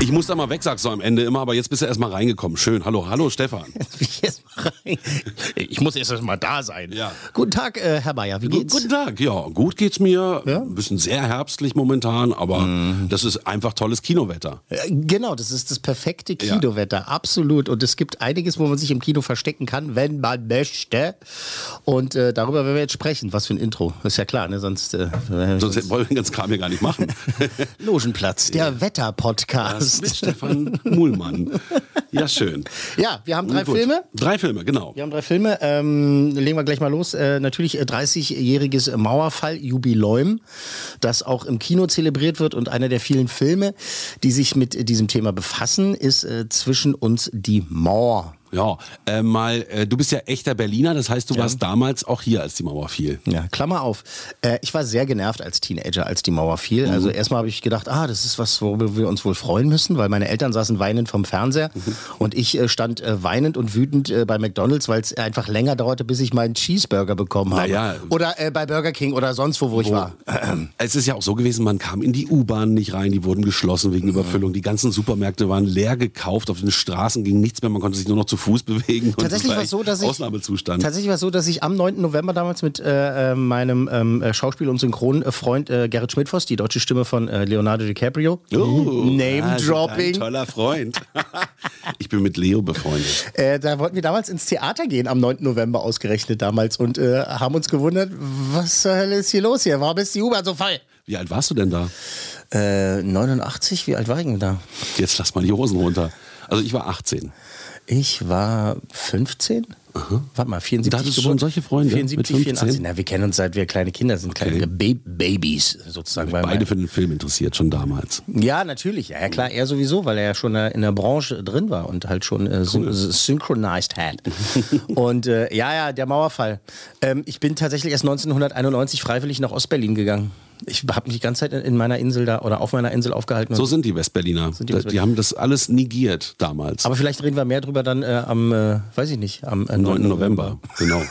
Ich muss da mal weg, sagst du am Ende immer, aber jetzt bist du erst mal reingekommen. Schön. Hallo, hallo Stefan. Ich, erst mal rein. ich muss erst mal da sein. Ja. Guten Tag, äh, Herr Bayer, wie geht's? Guten Tag. Ja, gut geht's mir. Ja? Ein bisschen sehr herbstlich momentan, aber das ist einfach tolles Kinowetter. Äh, Genau, das ist das perfekte Ja. Kinowetter, absolut. Und es gibt einiges, wo man sich im Kino verstecken kann, wenn man möchte. Und äh, darüber werden wir jetzt sprechen. Was für ein Intro. Ist ja klar, ne? Sonst, äh, Sonst wollen wir den ganzen Kram hier gar nicht machen. Logenplatz, der Wetter-Podcast. Das mit Stefan Muhlmann. Ja, schön. Ja, wir haben drei. Filme. Drei Filme, genau. Wir haben drei Filme. Ähm, legen wir gleich mal los. Äh, natürlich äh, 30-jähriges Mauerfall-Jubiläum, das auch im Kino zelebriert wird. Und einer der vielen Filme, die sich mit äh, diesem Thema befassen, ist äh, Zwischen uns die Mauer. Ja, äh, mal, äh, du bist ja echter Berliner, das heißt, du warst damals auch hier, als die Mauer fiel. Ja, Klammer auf. Äh, ich war sehr genervt als Teenager, als die Mauer fiel. Mhm. Also erstmal habe ich gedacht, ah, das ist was, worüber wir uns wohl freuen müssen, weil meine Eltern saßen weinend vom Fernseher Mhm. und ich äh, stand äh, weinend und wütend äh, bei McDonalds, weil es einfach länger dauerte, bis ich meinen Cheeseburger bekommen habe. Naja. Oder bei Burger King oder sonst wo, wo, ich war. Es ist ja auch so gewesen, man kam in die U-Bahn nicht rein, die wurden geschlossen wegen Überfüllung. Die ganzen Supermärkte waren leer gekauft, auf den Straßen ging nichts mehr, man konnte sich nur noch zu Fuß bewegen. Und Tatsächlich war es so, dass ich Ausnahmezustand. Tatsächlich war es so, dass ich am 9. November damals mit äh, äh, meinem ähm, äh, Schauspiel- und Synchronfreund äh, Gerrit Schmidtfoss, die deutsche Stimme von äh, Leonardo DiCaprio, Oh, Name also Dropping. Ein toller Freund. ich bin mit Leo befreundet. Äh, da wollten wir damals ins Theater gehen, am 9. November ausgerechnet damals und haben uns gewundert, was zur Hölle ist hier los hier? Warum ist die U-Bahn so voll? Wie alt warst du denn da? Äh, 89, wie alt war ich denn da? Jetzt lass mal die Hosen runter. Also ich war 18. Ich war 15? Warte mal, 74 Da hattest du schon solche Freunde 74, mit 15? 84. Na, wir kennen uns seit wir kleine Kinder sind, kleine Okay. Ba Babys sozusagen. weil Beide für den Film interessiert, schon damals. Ja, natürlich. Ja, klar, er sowieso, weil er ja schon äh, in der Branche drin war und halt schon äh, syn synchronized hat. und äh, ja, ja, der Mauerfall. Ähm, ich bin tatsächlich erst 1991 freiwillig nach Ostberlin gegangen. Ich habe mich die ganze Zeit in- in meiner Insel da oder auf meiner Insel aufgehalten. So sind die Westberliner. die die, Westberliner. haben das alles negiert damals. aber vielleicht reden wir mehr drüber dann äh, am, äh, weiß ich nicht, am äh, 9. November, genau.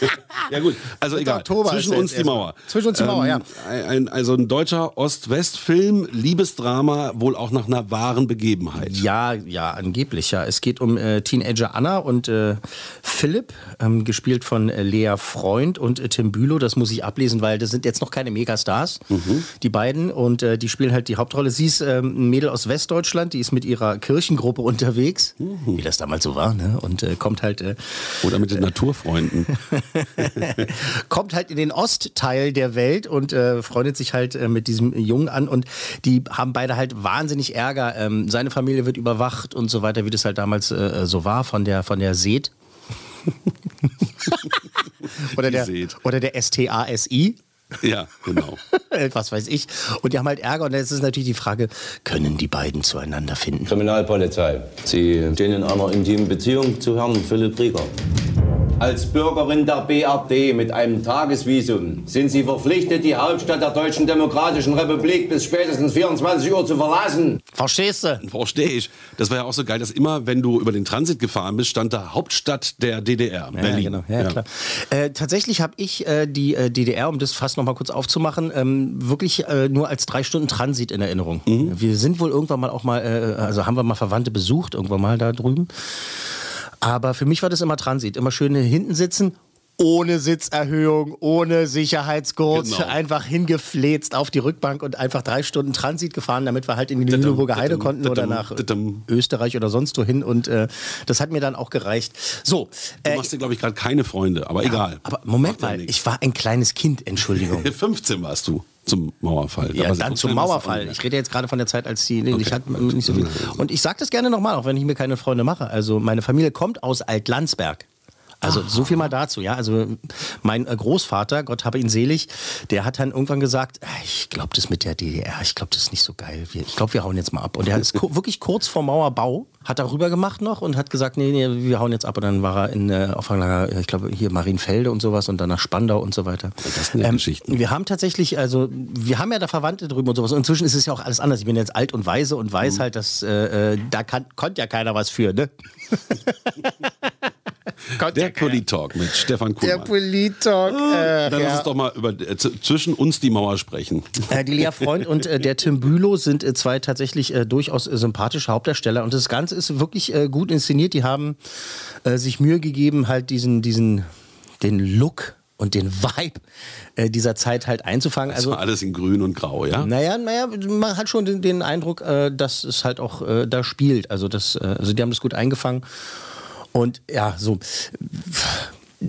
ja gut, also egal. Oktober Zwischen uns die. Mauer. Zwischen uns die Mauer, ja. Ein, ein, also ein deutscher Ost-West-Film, Liebesdrama, wohl auch nach einer wahren Begebenheit. Ja, ja, angeblich, ja. Es geht um äh, Teenager Anna und äh, Philipp, ähm, gespielt von äh, Lea Freund und äh, Tim Bülow. Das muss ich ablesen, weil das sind jetzt noch keine Megastars, die beiden. Und äh, die spielen halt die Hauptrolle. Sie ist ähm, ein Mädel aus Westdeutschland, die ist mit ihrer Kirchengruppe unterwegs, wie das damals so war, ne? Und äh, kommt halt äh, Oder mit den Naturfreunden. kommt halt in den Ostteil der Welt und äh, freundet sich halt äh, mit diesem Jungen an und die haben beide halt wahnsinnig Ärger. Ähm, seine Familie wird überwacht und so weiter, wie das halt damals äh, so war von der von der Seed. oder, der, oder der STASI. Ja, genau. Was weiß ich. Und die haben halt Ärger. Und jetzt ist natürlich die Frage, können die beiden zueinander finden? Kriminalpolizei. Sie stehen in einer intimen Beziehung zu Herrn Philipp Rieger. Als Bürgerin der BRD mit einem Tagesvisum sind Sie verpflichtet, die Hauptstadt der Deutschen Demokratischen Republik bis spätestens 24 Uhr zu verlassen. Verstehst du? Verstehe ich. Das war ja auch so geil, dass immer, wenn du über den Transit gefahren bist, stand da Hauptstadt der DDR, Berlin. Ja, genau. ja, klar. Äh, tatsächlich habe ich äh, die äh, DDR, um das fast noch mal kurz aufzumachen, ähm, wirklich äh, nur als drei Stunden Transit in Erinnerung. Wir sind wohl irgendwann mal auch mal, äh, also haben wir mal Verwandte besucht, irgendwann mal da drüben. Aber für mich war das immer Transit, immer schön hinten sitzen. Ohne Sitzerhöhung, ohne Sicherheitsgurt, Genau. einfach hingefläzt auf die Rückbank und einfach drei Stunden Transit gefahren, damit wir halt in die Lüneburger Heide konnten oder nach. Österreich oder sonst wohin. Und äh, das hat mir dann auch gereicht. So, Du äh, machst dir, glaube ich, gerade keine Freunde, aber egal. aber Moment ja mal, ich war ein kleines Kind, Entschuldigung. 15 warst du. Zum Mauerfall. Ja, dann zum Mauerfall. Ich rede jetzt gerade von der Zeit, als die nee, Okay. ich hatte nicht so viel. Und ich sage das gerne nochmal, auch wenn ich mir keine Freunde mache. Also meine Familie kommt aus Altlandsberg. Also so viel mal dazu, ja. Also mein äh, Großvater, Gott habe ihn selig, der hat dann irgendwann gesagt, "Ah, ich glaube das mit der DDR, ich glaube das ist nicht so geil. Ich glaube, wir hauen jetzt mal ab. Und er ist wirklich kurz vor Mauerbau, hat darüber gemacht noch und hat gesagt, nee, nee, wir hauen jetzt ab. Und dann war er in äh, Auffanglager, ich glaube hier Marienfelde und sowas und dann nach Spandau und so weiter. Das sind ja Geschichten. Wir haben tatsächlich, also wir haben ja da Verwandte drüben und sowas. Und inzwischen ist es ja auch alles anders. Ich bin jetzt alt und weise und weiß Mhm. halt, dass äh, äh, da kann, konnte ja keiner was für, ne? Der Polit-Talk mit Stefan Der Kuhlmann. Polit-Talk. Äh, Dann lass ja. uns doch mal über äh, zwischen uns die Mauer sprechen. Äh, die Lea Freund und äh, der Tim Bülow sind äh, zwei tatsächlich äh, durchaus äh, sympathische Hauptdarsteller. Und das Ganze ist wirklich äh, gut inszeniert. Die haben äh, sich Mühe gegeben, halt diesen, diesen, den Look und den Vibe äh, dieser Zeit halt einzufangen. Also Also alles in grün und grau, ja? Naja, naja, man hat schon den, den Eindruck, äh, dass es halt auch äh, da spielt. Also, das, äh, also die haben das gut eingefangen. Und ja, so.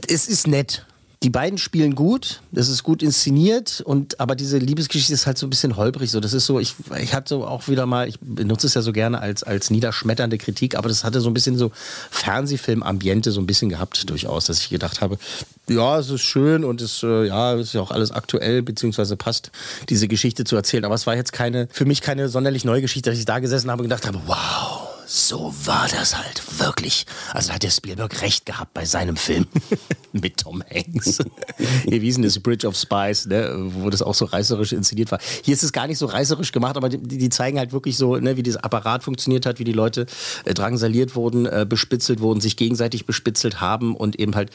Es ist nett. Die beiden spielen gut, das ist gut inszeniert, und aber diese Liebesgeschichte ist halt so ein bisschen holprig. So, das ist so, ich, ich hatte auch wieder mal, ich benutze es ja so gerne als, als niederschmetternde Kritik, aber das hatte so ein bisschen so Fernsehfilm-Ambiente so ein bisschen gehabt, durchaus, dass ich gedacht habe, ja, es ist schön und es äh, ja, ist ja auch alles aktuell, beziehungsweise passt, diese Geschichte zu erzählen. Aber es war jetzt keine, für mich keine sonderlich neue Geschichte, dass ich da gesessen habe und gedacht habe, wow, so war das halt wirklich. Also hat der Spielberg recht gehabt bei seinem Film mit Tom Hanks. Hier, wie hieß denn das Bridge of Spies, ne? wo das auch so reißerisch inszeniert war. Hier ist es gar nicht so reißerisch gemacht, aber die, die zeigen halt wirklich so, ne, wie dieser Apparat funktioniert hat, wie die Leute äh, drangsaliert wurden, äh, bespitzelt wurden, sich gegenseitig bespitzelt haben und eben halt,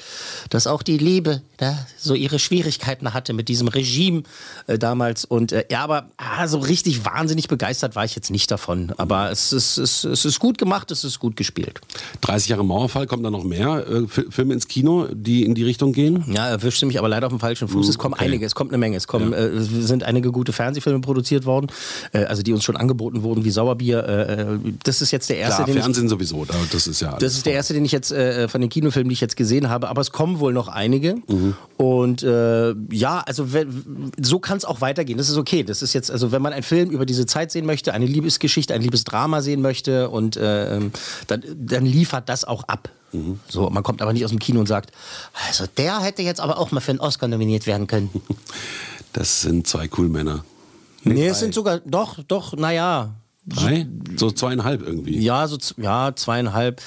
dass auch die Liebe da so ihre Schwierigkeiten hatte mit diesem Regime äh, damals. Und äh, ja, aber ah, so richtig wahnsinnig begeistert war ich jetzt nicht davon. Aber es ist, es, es ist gut gemacht, es ist gut gespielt. 30 Jahre Mauerfall, kommen da noch mehr äh, Fi- Filme ins Kino, die in die Richtung gehen? Ja, erwischte mich aber leider auf dem falschen Fuß. Es kommen okay. einige, es kommt eine Menge. Es kommen, äh, es sind einige gute Fernsehfilme produziert worden, äh, also die uns schon angeboten wurden, wie Sauerbier. Äh, äh, das ist jetzt der erste, Klar, den ich, Fernsehen sowieso, da- das ist ja das ist der erste, den ich jetzt äh, von den Kinofilmen, die ich jetzt gesehen habe. Aber es kommen wohl noch einige. Und äh, ja, also so kann es auch weitergehen. Das ist okay. Das ist jetzt, also wenn man einen Film über diese Zeit sehen möchte, eine Liebesgeschichte, ein Liebesdrama sehen möchte, und äh, ähm, dann, dann liefert das auch ab. So, man kommt aber nicht aus dem Kino und sagt, also der hätte jetzt aber auch mal für einen Oscar nominiert werden können. Das sind zwei cool Männer. Nee, es sind sogar, doch, doch, naja. Drei? So zweieinhalb irgendwie. Ja, so, ja, zweieinhalb.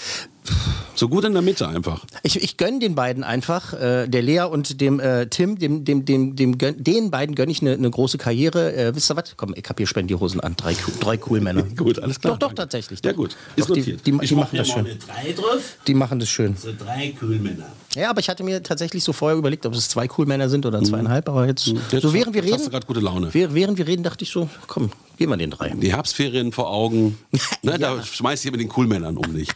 So gut in der Mitte einfach. Ich, ich gönne den beiden einfach, äh, der Lea und dem äh, Tim, dem, dem, dem, dem gönn, den beiden gönne ich eine ne große Karriere. Äh, wisst ihr was? Komm, ich hab hier Spendierhosen an. Drei, cool- drei cool Männer. Gut, alles klar. Doch, doch, Danke. tatsächlich. Ja doch. gut, Doch, ist die, notiert. die, die Ich machen mach das schön. mal eine 3 drauf. Die machen das schön. So drei Kühlmänner. Ja, aber ich hatte mir tatsächlich so vorher überlegt, ob es zwei cool Männer sind oder zweieinhalb, aber jetzt, Mhm. Jetzt so während wir hast reden, du gerade gute Laune. während wir reden, dachte ich so, komm, gehen wir den drei. Die Herbstferien vor Augen. Ne, Da schmeißt ihr mit den Coolmännern um dich.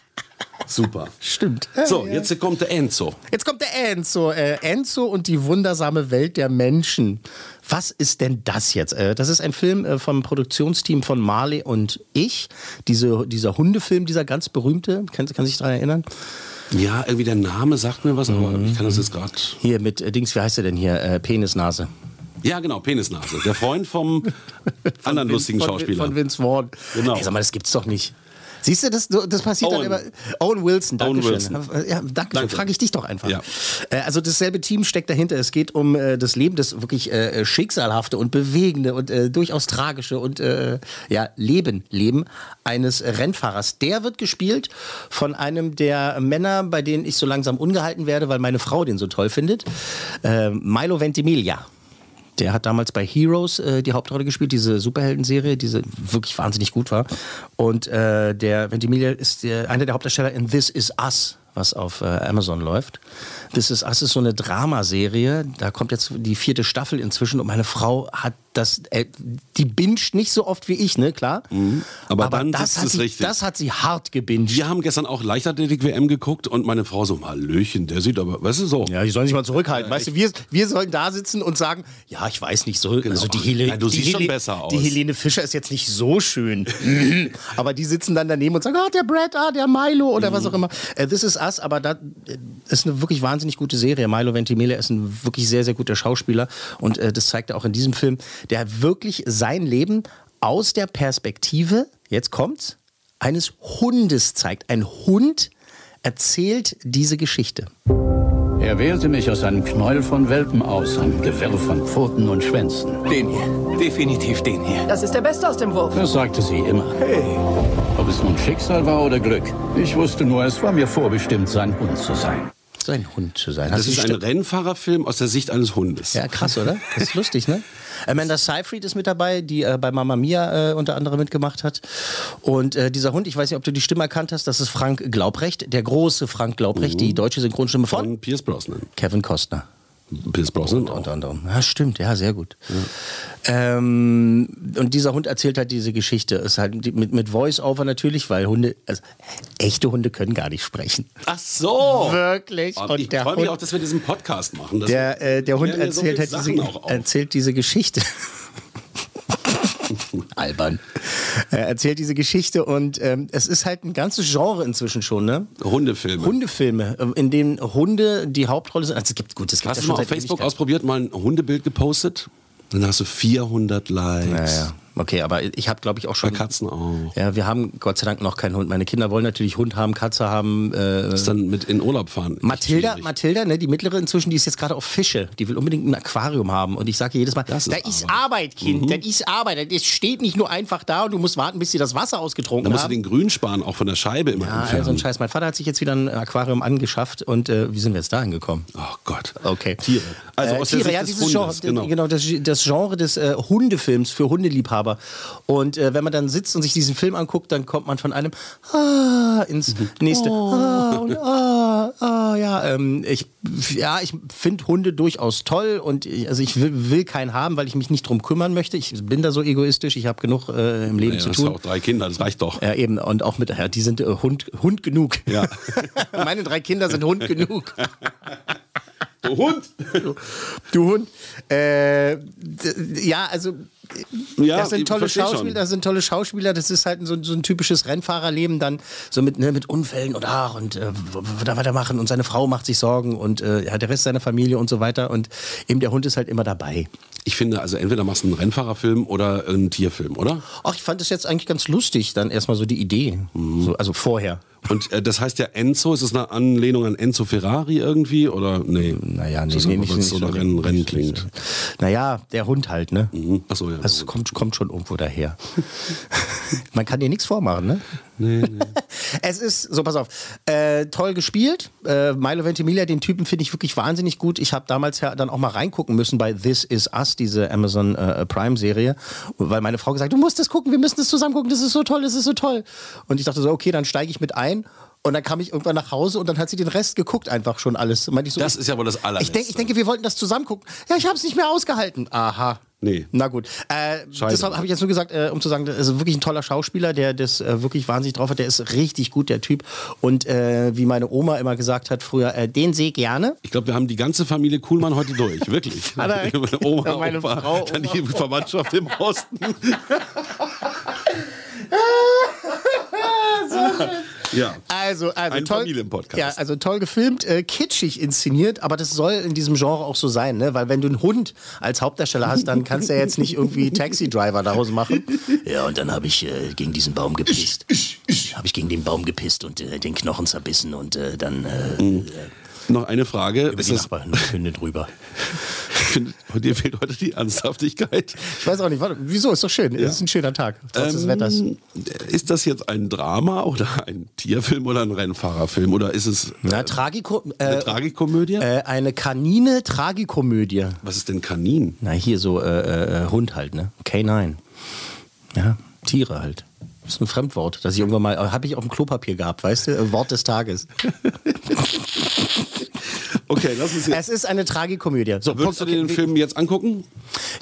Super. Stimmt. So, jetzt kommt der Enzo. Jetzt kommt der Enzo. Äh, Enzo und die wundersame Welt der Menschen. Was ist denn das jetzt? Äh, das ist ein Film äh, vom Produktionsteam von Marley und ich. Diese, dieser Hundefilm, dieser ganz berühmte. Kann, kann sich daran erinnern? Ja, irgendwie der Name sagt mir was, aber Mhm. ich kann das jetzt gerade. Hier mit äh, Dings, wie heißt er denn hier? Äh, Penisnase. Ja, genau, Penisnase. Der Freund vom anderen lustigen von, Schauspieler. Von Vince Vaughn. Genau. Ey, sag mal, das gibt's doch nicht. Siehst du, das, das passiert Owen. dann immer. Owen Wilson, danke Owen schön. Wilson. Ja, danke, Danke. Frage ich dich doch einfach. Ja. Äh, also dasselbe Team steckt dahinter. Es geht um äh, das Leben, das wirklich äh, schicksalhafte und bewegende und äh, durchaus tragische und äh, ja, Leben, Leben eines Rennfahrers. Der wird gespielt von einem der Männer, bei denen ich so langsam ungehalten werde, weil meine Frau den so toll findet. Äh, Milo Ventimiglia. Der hat damals bei Heroes äh, die Hauptrolle gespielt, diese Superhelden-Serie, die wirklich wahnsinnig gut war. Und äh, der Ventimiglia ist der, einer der Hauptdarsteller in This Is Us, was auf äh, Amazon läuft. This Is Us ist so eine Dramaserie. Da kommt jetzt die vierte Staffel inzwischen und meine Frau hat das, äh, die binscht nicht so oft wie ich, ne, klar. Mhm. Aber dann das hat sie, richtig. Das hat sie hart gebinged. Wir haben gestern auch Leichtathletik-WM geguckt und meine Frau so, Hallöchen, der sieht aber, weißt du so. Ja, die sollen sich mal zurückhalten. weißt du, wir, wir sollen da sitzen und sagen, ja, ich weiß nicht so. Also die Helene, Ja, du die siehst schon Helene- besser aus. Die Helene Fischer ist jetzt nicht so schön. Mhm. aber die sitzen dann daneben und sagen, ah, der Brad, ah, der Milo oder was auch immer. Äh, This is Us, aber da äh, ist eine wirklich wahnsinnig gute Serie. Milo Ventimiglia ist ein wirklich sehr, sehr guter Schauspieler und äh, das zeigt er auch in diesem Film. Der wirklich sein Leben aus der Perspektive, jetzt kommt's, eines Hundes zeigt. Ein Hund erzählt diese Geschichte. Er wählte mich aus einem Knäuel von Welpen aus, einem Gewirr von Pfoten und Schwänzen. Den hier. Definitiv den hier. Das ist der Beste aus dem Wurf. Das sagte sie immer. Hey. Ob es nun Schicksal war oder Glück. Ich wusste nur, es war mir vorbestimmt, sein Hund zu sein. Sein Hund zu sein. Das Hast ist ein Rennfahrerfilm aus der Sicht eines Hundes. Ja, krass, oder? Das ist lustig, ne? Amanda Seyfried ist mit dabei, die äh, bei Mamma Mia äh, unter anderem mitgemacht hat. Und äh, dieser Hund, ich weiß nicht, ob du die Stimme erkannt hast, das ist Frank Glaubrecht, der große Frank Glaubrecht, die deutsche Synchronstimme von Von Pierce Brosnan. Kevin Costner. Pierce Brosnan Unter auch. anderem. Ja, stimmt, ja, sehr gut. Ähm, und dieser Hund erzählt halt diese Geschichte. Ist halt mit, mit Voice-Over natürlich, weil Hunde, also echte Hunde können gar nicht sprechen. Ach so. Wirklich. Und Und ich der freue mich Hund- auch, dass wir diesen Podcast machen. Der, äh, der Hund ja so erzählt viele halt diese, erzählt diese Geschichte. Albern. Er erzählt diese Geschichte und ähm, es ist halt ein ganzes Genre inzwischen schon, ne? Hundefilme. Hundefilme, äh, in denen Hunde die Hauptrolle sind. Also es gibt gut, es gibt Hast ja du schon mal auf Facebook Ewigkeiten. ausprobiert, mal ein Hundebild gepostet? Dann hast du 400 Likes. Ja, ja. Okay, aber ich habe, glaube ich, auch Bei schon. Katzen auch. Ja, wir haben Gott sei Dank noch keinen Hund. Meine Kinder wollen natürlich Hund haben, Katze haben. Äh, Das ist dann mit in Urlaub fahren. Mathilda. Mathilda, ne, die mittlere inzwischen, die ist jetzt gerade auf Fische. Die will unbedingt ein Aquarium haben. Und ich sage jedes Mal, Das da ist Arbeit. Arbeit, Kind, das ist Arbeit. Das steht nicht nur einfach da und du musst warten, bis sie das Wasser ausgetrunken Da musst du haben. den Grünspan auch von der Scheibe immer ja, entfernen. also ein Scheiß. Mein Vater hat sich jetzt wieder ein Aquarium angeschafft und äh, wie sind wir jetzt dahin gekommen? Oh Gott. Okay. Tiere. Also äh, aus der Tiere, Sicht ja, dieses Hundes, Genre, genau. genau, das, das Genre des äh, Hundefilms für Hundeliebhaber. Und äh, wenn man dann sitzt und sich diesen Film anguckt, dann kommt man von einem ah ins nächste ah und ah, ah ja. Ähm, ich ja, ich finde Hunde durchaus toll und ich, also ich will, will keinen haben, weil ich mich nicht drum kümmern möchte. Ich bin da so egoistisch. Ich habe genug äh, im Leben Ja, zu hast du tun. auch drei Kinder, das reicht doch. Ja, eben. Und auch mit, ja, die sind äh, Hund, Hund genug. Ja. Meine drei Kinder sind Hund genug. Du Hund! Du Hund. Äh, ja, also. Ja, das sind tolle. Schauspieler, das sind tolle Schauspieler, das ist halt so, so ein typisches Rennfahrerleben dann so mit, ne, mit Unfällen und ach und äh, w- w- da weitermachen und seine Frau macht sich Sorgen und äh, ja, der Rest seiner Familie und so weiter und eben der Hund ist halt immer dabei. Ich finde, also entweder machst du einen Rennfahrerfilm oder einen Tierfilm, oder? Ach, ich fand das jetzt eigentlich ganz lustig, dann erstmal so die Idee. Mhm. So, also vorher. Und äh, das heißt ja Enzo, ist das eine Anlehnung an Enzo Ferrari irgendwie? Oder nee? Naja, nee, das nee, nicht, es nicht so nach Rennen, Rennen klingt. Naja, der Hund halt, ne? Mhm. Achso, ja. Also es kommt, kommt schon irgendwo daher. Man kann dir nichts vormachen, ne? Es ist, so pass auf, äh, toll gespielt. Äh, Milo Ventimiglia, den Typen finde ich wirklich wahnsinnig gut. Ich habe damals ja dann auch mal reingucken müssen bei This Is Us, diese Amazon äh, Prime-Serie, weil meine Frau gesagt, du musst das gucken, wir müssen das zusammen gucken, das ist so toll, das ist so toll. Und ich dachte so, okay, dann steige ich mit ein. Und dann kam ich irgendwann nach Hause und dann hat sie den Rest geguckt, einfach schon alles. Meinte ich so, Das ist ja wohl das ich, Allerletzte. denk, ich denke, wir wollten das zusammen gucken. Ja, ich habe es nicht mehr ausgehalten. Aha. Nee. Na gut. Äh, Scheiße. deshalb habe ich jetzt nur gesagt, äh, um zu sagen, das ist wirklich ein toller Schauspieler, der das äh, wirklich wahnsinnig drauf hat. Der ist richtig gut, der Typ. Und äh, wie meine Oma immer gesagt hat früher, äh, den sehe gerne. Ich glaube, wir haben die ganze Familie Kuhlmann heute durch. Wirklich. Vater, meine Oma, ja, meine Opa, Frau, dann die Verwandtschaft im Osten. ja. Also, also Ein toll, Familienpodcast. Ja, also toll gefilmt, äh, kitschig inszeniert, aber das soll in diesem Genre auch so sein, ne? Weil wenn du einen Hund als Hauptdarsteller hast, dann kannst du ja jetzt nicht irgendwie Taxi Driver daraus machen. Ja, und dann habe ich äh, gegen diesen Baum gepisst. Habe ich gegen den Baum gepisst und äh, den Knochen zerbissen und äh, dann äh, Noch eine Frage. über Ist die das, Nachbarhunde drüber. finde, dir fehlt heute die Ernsthaftigkeit. Ich weiß auch nicht, warte, wieso? Ist doch schön. Es ist ein schöner Tag, trotz des Wetters. Ähm, Ist das jetzt ein Drama oder ein Tierfilm oder ein Rennfahrerfilm? Oder ist es Na, Tragiko eine äh, Tragikomödie? äh, eine Kanine-Tragikomödie. Was ist denn Kanin? Na, hier so äh, äh, Hund halt, ne? K9. Ja, Tiere halt. Das ist ein Fremdwort, das ich irgendwann mal, habe ich auf dem Klopapier gehabt, weißt du? Äh, Wort des Tages. Okay, lass uns jetzt. Es ist eine Tragikomödie. So, Würdest du dir den. Film jetzt angucken?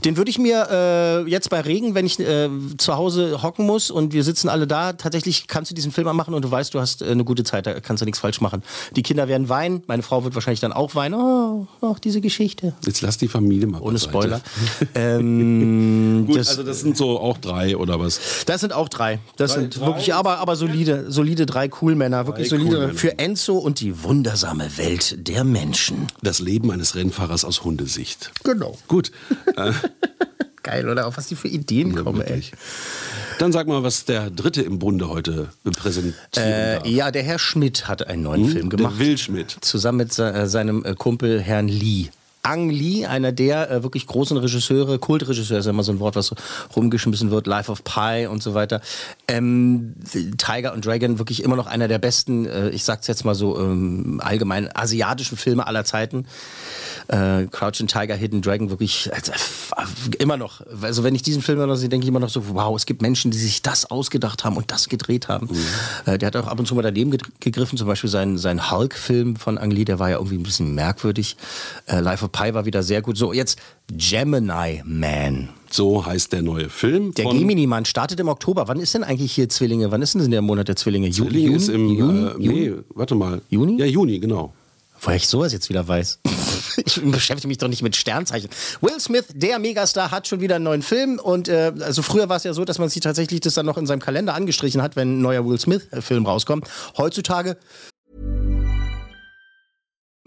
Den würde ich mir äh, jetzt bei Regen, wenn ich äh, zu Hause hocken muss und wir sitzen alle da, tatsächlich kannst du diesen Film anmachen und du weißt, du hast äh, eine gute Zeit, da kannst du nichts falsch machen. Die Kinder werden weinen, meine Frau wird wahrscheinlich dann auch weinen. Oh, auch diese Geschichte. Jetzt lass die Familie mal Ohne beiseite. Spoiler. ähm, Gut, das, also das sind so auch drei oder was? das sind auch drei. Das Drei- sind drei? wirklich, aber, aber solide, solide drei Coolmänner. Wirklich Drei solide Coolmänner. für Enzo und die wundersame Welt der Menschen. Das Leben eines Rennfahrers aus Hundesicht. Genau. Gut. geil, oder? Auf was die für Ideen Ja, kommen, wirklich. Dann sag mal, was der Dritte im Bunde heute präsentieren ey. darf. Äh, ja, der Herr Schmidt hat einen neuen Film gemacht. Der Will Schmidt. zusammen mit se äh, seinem äh, Kumpel Herrn Lee. Ang Lee, einer der äh, wirklich großen Regisseure, Kultregisseur ist immer so ein Wort, was so rumgeschmissen wird, Life of Pi und so weiter. Ähm, Tiger und Dragon, wirklich immer noch einer der besten, äh, ich sag's jetzt mal so, ähm, allgemein asiatischen Filme aller Zeiten. Äh, Crouching Tiger, Hidden Dragon, wirklich also, immer noch. Also wenn ich diesen Film immer noch sehe, denke ich immer noch so, wow, es gibt Menschen, die sich das ausgedacht haben und das gedreht haben. Äh, der hat auch ab und zu mal daneben ge- gegriffen, zum Beispiel sein, sein Hulk-Film von Ang Lee, der war ja irgendwie ein bisschen merkwürdig. Äh, Life of Pi war wieder sehr gut. So, jetzt Gemini Man. So heißt der neue Film. Der Gemini-Mann startet im Oktober. Wann ist denn eigentlich hier Zwillinge? Wann ist denn der Monat der Zwillinge? Ju- Zwilling Juni? ist im Juni? äh, Juni? nee, warte mal. Juni? Ja, Juni, genau. Woher ich sowas jetzt wieder weiß. Ich beschäftige mich doch nicht mit Sternzeichen. Will Smith, der Megastar, hat schon wieder einen neuen Film. Und äh, also früher war es ja so, dass man sich tatsächlich das dann noch in seinem Kalender angestrichen hat, wenn ein neuer Will Smith-Film rauskommt. Heutzutage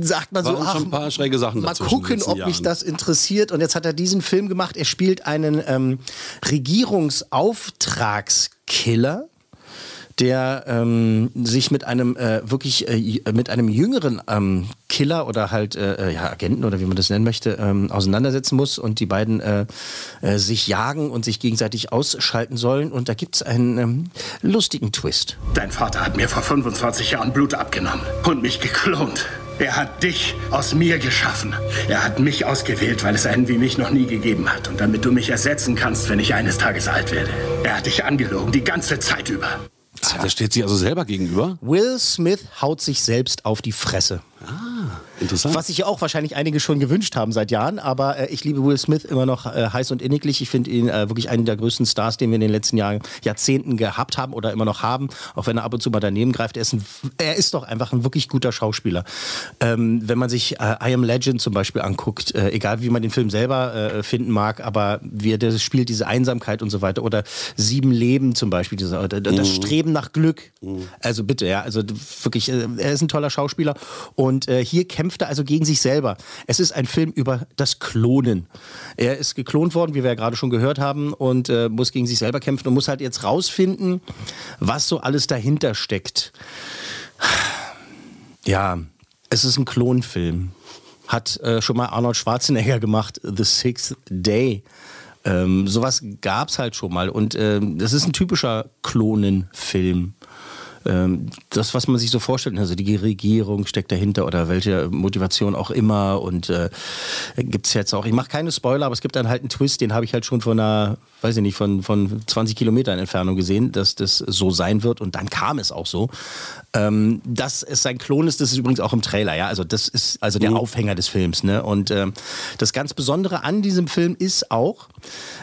sagt man so, Waren schon ein paar schräge Sachen mal gucken, ob mich Jahren. das interessiert. Und jetzt hat er diesen Film gemacht. Er spielt einen ähm, Regierungsauftragskiller der ähm, sich mit einem äh, wirklich äh, mit einem jüngeren ähm, Killer oder halt äh, ja, Agenten oder wie man das nennen möchte ähm, auseinandersetzen muss und die beiden äh, äh, sich jagen und sich gegenseitig ausschalten sollen und da gibt es einen ähm, lustigen Twist. Dein Vater hat mir vor 25 Jahren Blut abgenommen und mich geklont. Er hat dich aus mir geschaffen. Er hat mich ausgewählt, weil es einen wie mich noch nie gegeben hat. Und damit du mich ersetzen kannst, wenn ich eines Tages alt werde. Er hat dich angelogen, die ganze Zeit über. Ah, der steht sich also selber gegenüber. Will Smith haut sich selbst auf die Fresse. Interessant. Was sich ja auch wahrscheinlich einige schon gewünscht haben seit Jahren, aber äh, ich liebe Will Smith immer noch äh, heiß und inniglich. Ich finde ihn äh, wirklich einen der größten Stars, den wir in den letzten Jahren, Jahrzehnten gehabt haben oder immer noch haben, auch wenn er ab und zu mal daneben greift. Er ist, ein, er ist doch einfach ein wirklich guter Schauspieler. Ähm, wenn man sich äh, I Am Legend zum Beispiel anguckt, äh, egal wie man den Film selber äh, finden mag, aber wie er das spielt, diese Einsamkeit und so weiter oder Sieben Leben zum Beispiel, diese, äh, das Streben nach Glück. Also bitte, ja, also wirklich, er ist ein toller Schauspieler und äh, hier kämpft er also gegen sich selber. Es ist ein Film über das Klonen. Er ist geklont worden, wie wir ja gerade schon gehört haben, und äh, muss gegen sich selber kämpfen und muss halt jetzt rausfinden, was so alles dahinter steckt. Ja, es ist ein Klonfilm. Hat äh, schon mal Arnold Schwarzenegger gemacht, The Sixth Day. Ähm, sowas gab es halt schon mal. Und ähm, das ist ein typischer Klonenfilm. Ähm, das, was man sich so vorstellt, also die Regierung steckt dahinter oder welche Motivation auch immer. Und äh, gibt es jetzt auch, ich mache keine Spoiler, aber es gibt dann halt einen Twist, den habe ich halt schon von einer, weiß ich nicht, von, von 20 Kilometern Entfernung gesehen, dass das so sein wird. Und dann kam es auch so. Ähm, dass es sein Klon ist, das ist übrigens auch im Trailer, ja. Also das ist also der Aufhänger des Films. Ne? Und ähm, das ganz Besondere an diesem Film ist auch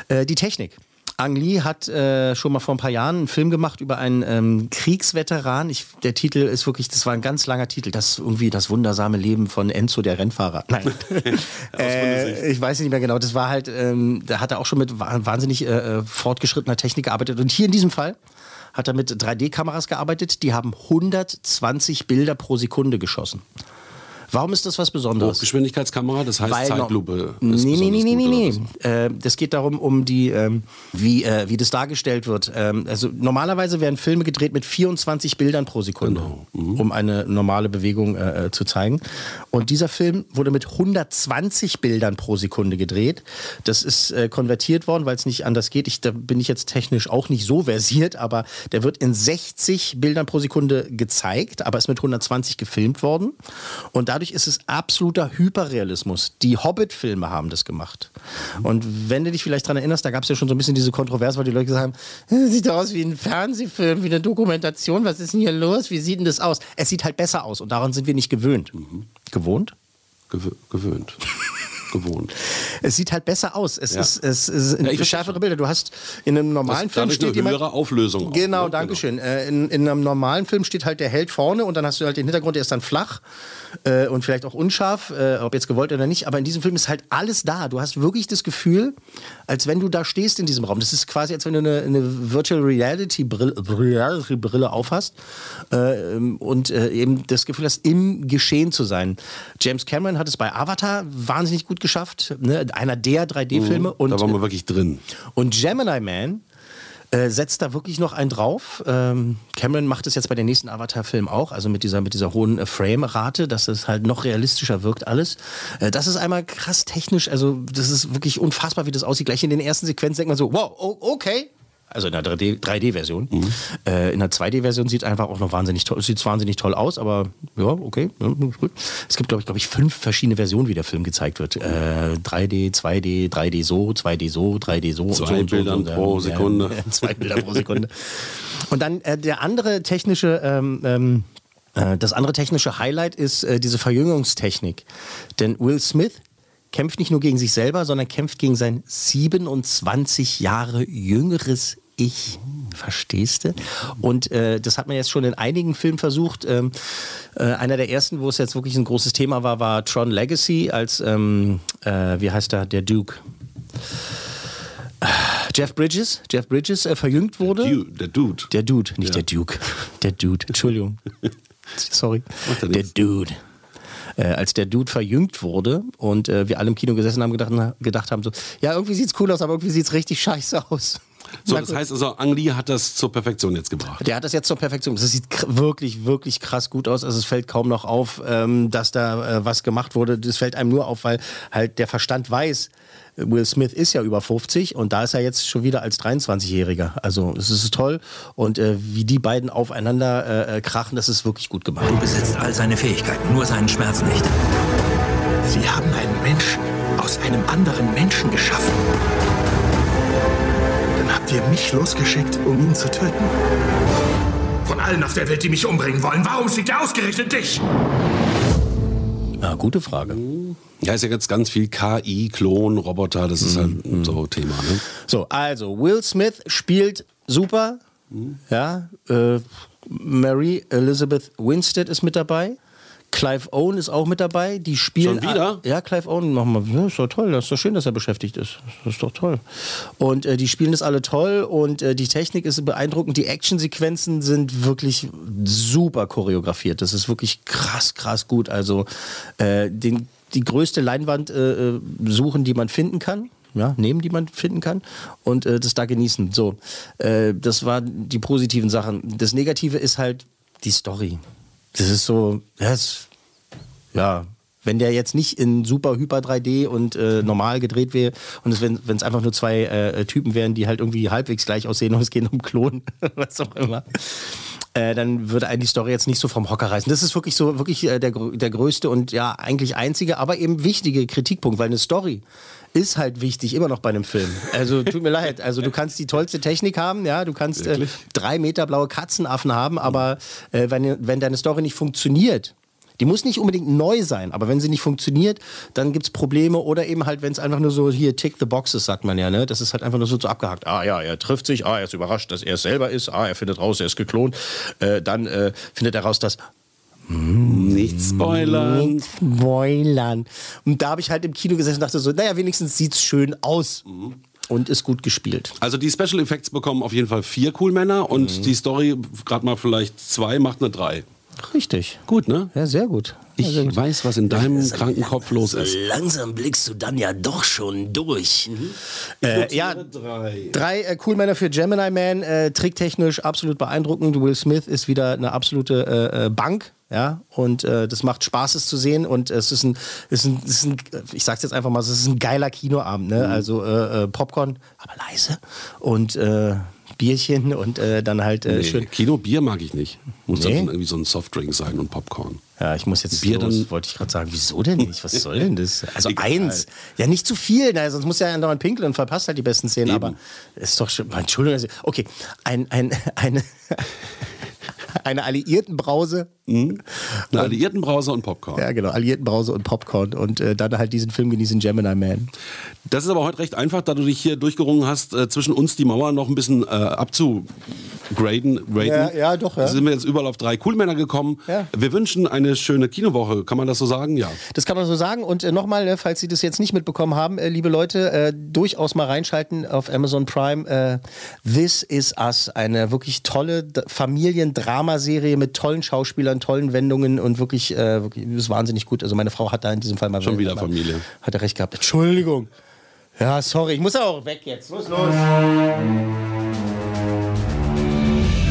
äh, die Technik. Ang Lee hat äh, schon mal vor ein paar Jahren einen Film gemacht über einen ähm, Kriegsveteran. Ich, der Titel ist wirklich, das war ein ganz langer Titel. Das ist irgendwie das wundersame Leben von Enzo, der Rennfahrer. Nein, äh, ich weiß nicht mehr genau. Das war halt, ähm, da hat er auch schon mit wa- wahnsinnig äh, fortgeschrittener Technik gearbeitet. Und hier in diesem Fall hat er mit 3D-Kameras gearbeitet. Die haben 120 Bilder pro Sekunde geschossen. Warum ist das was Besonderes? Hochgeschwindigkeitskamera, das heißt Weil Zeitlupe. ist Nee, nee, nee, nee, nee, nee. Äh, das geht darum, um die, ähm, wie, äh, wie das dargestellt wird. Ähm, also normalerweise werden Filme gedreht mit 24 Bildern pro Sekunde, Genau. um eine normale Bewegung äh, äh, zu zeigen. Und dieser Film wurde mit 120 Bildern pro Sekunde gedreht. Das ist äh, konvertiert worden, weil es nicht anders geht. Ich, da bin ich jetzt technisch auch nicht so versiert, aber der wird in 60 Bildern pro Sekunde gezeigt, aber ist mit 120 gefilmt worden. Und dadurch ist es absoluter Hyperrealismus. Die Hobbit-Filme haben das gemacht. Und wenn du dich vielleicht daran erinnerst, da gab es ja schon so ein bisschen diese Kontroverse, weil die Leute gesagt haben, "Das sieht doch aus wie ein Fernsehfilm, wie eine Dokumentation, was ist denn hier los? Wie sieht denn das aus? Es sieht halt besser aus und daran sind wir nicht gewöhnt. Gewohnt? gewö gewöhnt. Gewohnt. Es sieht halt besser aus. Es Ja. ist, es ist Ja, schärfere Bilder. Du hast in einem normalen Das- Film steht eine jemand. höhere Auflösung Genau, ne? danke schön. Äh, in, in einem normalen Film steht halt der Held vorne und dann hast du halt den Hintergrund, der ist dann flach äh, und vielleicht auch unscharf, äh, ob jetzt gewollt oder nicht. Aber in diesem Film ist halt alles da. Du hast wirklich das Gefühl, als wenn du da stehst in diesem Raum. Das ist quasi, als wenn du eine, eine Virtual Reality Brille, Reality Brille aufhast äh, und äh, eben das Gefühl hast, im Geschehen zu sein. James Cameron hat es bei Avatar wahnsinnig gut geschafft. Ne? Einer der 3D-Filme. Mhm, und da waren wir wirklich drin. und Gemini Man äh, setzt da wirklich noch einen drauf. Ähm, Cameron macht es jetzt bei den nächsten Avatar-Filmen auch, also mit dieser, mit dieser hohen äh, Frame-Rate, dass es halt noch realistischer wirkt alles. Äh, das ist einmal krass technisch, also das ist wirklich unfassbar, wie das aussieht. Gleich in den ersten Sequenzen denkt man so, wow, okay. Also in der 3D 3D-Version. Äh, in der 2D-Version sieht einfach auch noch wahnsinnig toll, sieht wahnsinnig toll aus, aber ja, okay, ja, gut. Es gibt, glaube ich, glaube ich, fünf verschiedene Versionen, wie der Film gezeigt wird. Äh, 3D, 2D, 3D so, 2D so, 3D so. Zwei so Bildern so. pro Sekunde. ja, zwei Bilder pro Sekunde. Und dann äh, der andere technische, ähm, ähm, äh, das andere technische Highlight ist äh, diese Verjüngungstechnik. Denn Will Smith kämpft nicht nur gegen sich selber, sondern kämpft gegen sein 27 Jahre jüngeres Ich. Verstehst du? Und äh, das hat man jetzt schon in einigen Filmen versucht. Ähm, äh, einer der ersten, wo es jetzt wirklich ein großes Thema war, war Tron Legacy als, ähm, äh, wie heißt er, der Duke. Jeff Bridges, Jeff Bridges äh, verjüngt wurde. Du, der Dude. Der Dude, nicht Ja. der Duke. Der Dude, Entschuldigung. Sorry. Der. Dude. Äh, als der Dude verjüngt wurde und äh, wir alle im Kino gesessen haben, gedacht, gedacht haben so, ja, irgendwie sieht's cool aus, aber irgendwie sieht's richtig scheiße aus. So, das heißt also, Ang Lee hat das zur Perfektion jetzt gebracht. Der hat das jetzt zur Perfektion. Das sieht wirklich, wirklich krass gut aus. Also es fällt kaum noch auf, ähm, dass da äh, was gemacht wurde. Das fällt einem nur auf, weil halt der Verstand weiß, Will Smith ist ja über 50 und da ist er jetzt schon wieder als 23-Jähriger. Also es ist toll und äh, wie die beiden aufeinander äh, äh, krachen, das ist wirklich gut gemacht. Du besitzt all seine Fähigkeiten, nur seinen Schmerz nicht. Sie haben einen Menschen aus einem anderen Menschen geschaffen. Habt ihr mich losgeschickt, um ihn zu töten. Von allen auf der Welt, die mich umbringen wollen, warum schickt er ausgerechnet dich? Ja, gute Frage. Ja, ist ja jetzt ganz viel KI, Klon, Roboter, das ist halt so Thema. Ne? So, also Will Smith spielt super. Ja, äh, Mary Elizabeth Winstead ist mit dabei. Clive Owen ist auch mit dabei. Die spielen Schon wieder? Ja, Clive Owen nochmal. Ja, ist doch toll. Das ist doch schön, dass er beschäftigt ist. Das ist doch toll. Und äh, die spielen das alle toll und äh, die Technik ist beeindruckend. Die Actionsequenzen sind wirklich super choreografiert. Das ist wirklich krass, krass gut. Also äh, den, die größte Leinwand äh, äh, suchen, die man finden kann ja, nehmen, die man finden kann und äh, das da genießen. So, äh, das waren die positiven Sachen. Das Negative ist halt die Story. Das ist so, ja, es, ja wenn der jetzt nicht in super hyper 3D und äh, normal gedreht wäre und es, wenn es einfach nur zwei äh, Typen wären, die halt irgendwie halbwegs gleich aussehen und es geht um Klonen, was auch immer. Äh, dann würde einen die Story jetzt nicht so vom Hocker reißen. Das ist wirklich so, wirklich äh, der, der größte und ja, eigentlich einzige, aber eben wichtige Kritikpunkt, weil eine Story ist halt wichtig, immer noch bei einem Film. Also tut mir leid, also du kannst die tollste Technik haben, ja, du kannst äh, drei Meter blaue Katzenaffen haben, aber äh, wenn, wenn deine Story nicht funktioniert, die muss nicht unbedingt neu sein, aber wenn sie nicht funktioniert, dann gibt es Probleme oder eben halt, wenn es einfach nur so hier tick the boxes, sagt man ja, ne? Das ist halt einfach nur so, so abgehakt. Ah ja, er trifft sich, ah, er ist überrascht, dass er es selber ist, ah, er findet raus, er ist geklont. Äh, dann äh, findet er raus, dass Nicht spoilern. nicht spoilern. Und da habe ich halt im Kino gesessen und dachte so, naja, wenigstens sieht's schön aus. Und ist gut gespielt. Also die Special Effects bekommen auf jeden Fall vier Cool Männer und Mhm. die Story gerade mal vielleicht zwei macht eine drei. Richtig. Gut, ne? Ja, sehr gut. Ich ja, sehr gut. weiß, was in deinem kranken Kopf los ist. Langsam blickst du dann ja doch schon durch. Äh, ja, drei äh, Coolmänner für Gemini Man, äh, tricktechnisch absolut beeindruckend. Will Smith ist wieder eine absolute äh, äh, Bank. Ja, und äh, das macht Spaß, es zu sehen. Und es ist ein, es ist ein, es ist ein ich sag's jetzt einfach mal, es ist ein geiler Kinoabend. Ne? Also äh, äh, Popcorn, aber leise. Und äh, Bierchen und äh, dann halt äh, Nee, schön. Kino Bier mag ich nicht. Muss Nee? dann irgendwie so ein Softdrink sein und Popcorn. Ja, ich muss jetzt Bier los, dann- wollte ich gerade sagen. Wieso denn nicht? Was soll denn das? Also Egal. eins. Ja, nicht zu viel, na, sonst muss ja andauernd pinkeln und verpasst halt die besten Szenen. Eben. Aber ist doch schon. Entschuldigung. Okay, ein, ein, eine. Eine Alliiertenbrause. Mhm. Eine Alliiertenbrause und Popcorn. Ja, genau. Alliiertenbrause und Popcorn. Und äh, dann halt diesen Film genießen, Gemini Man. Das ist aber heute recht einfach, da du dich hier durchgerungen hast, äh, zwischen uns die Mauer noch ein bisschen äh, abzugraden. Graden. Ja, ja, doch. Ja. Sind wir jetzt überall auf drei Coolmänner gekommen. Ja. Wir wünschen eine schöne Kinowoche. Kann man das so sagen? Ja. Das kann man so sagen. Und äh, nochmal, äh, falls Sie das jetzt nicht mitbekommen haben, äh, liebe Leute, äh, durchaus mal reinschalten auf Amazon Prime. Äh, This Is Us. Eine wirklich tolle Familiendramaserie mit tollen Schauspielern, tollen Wendungen und wirklich, äh, wirklich ist wahnsinnig gut. Also meine Frau hat da in diesem Fall mal Schon wieder mal, Familie. Hat er recht gehabt. Entschuldigung. Ja, sorry, ich muss auch weg jetzt. Los, los.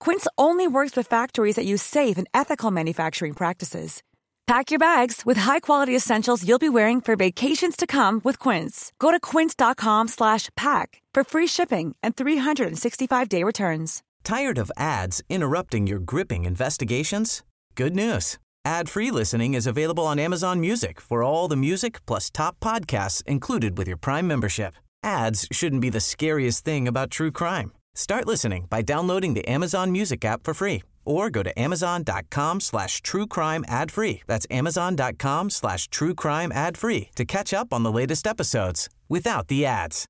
Quince only works with factories that use safe and ethical manufacturing practices. Pack your bags with high-quality essentials you'll be wearing for vacations to come with Quince. Go to quince.com slash pack for free shipping and 365-day returns. Tired of ads interrupting your gripping investigations? Good news. Ad-free listening is available on Amazon Music for all the music plus top podcasts included with your Prime membership. Ads shouldn't be the scariest thing about true crime. Start listening by downloading the Amazon Music app for free or go to amazon.com slash true crime ad free. That's amazon.com slash true crime ad free to catch up on the latest episodes without the ads.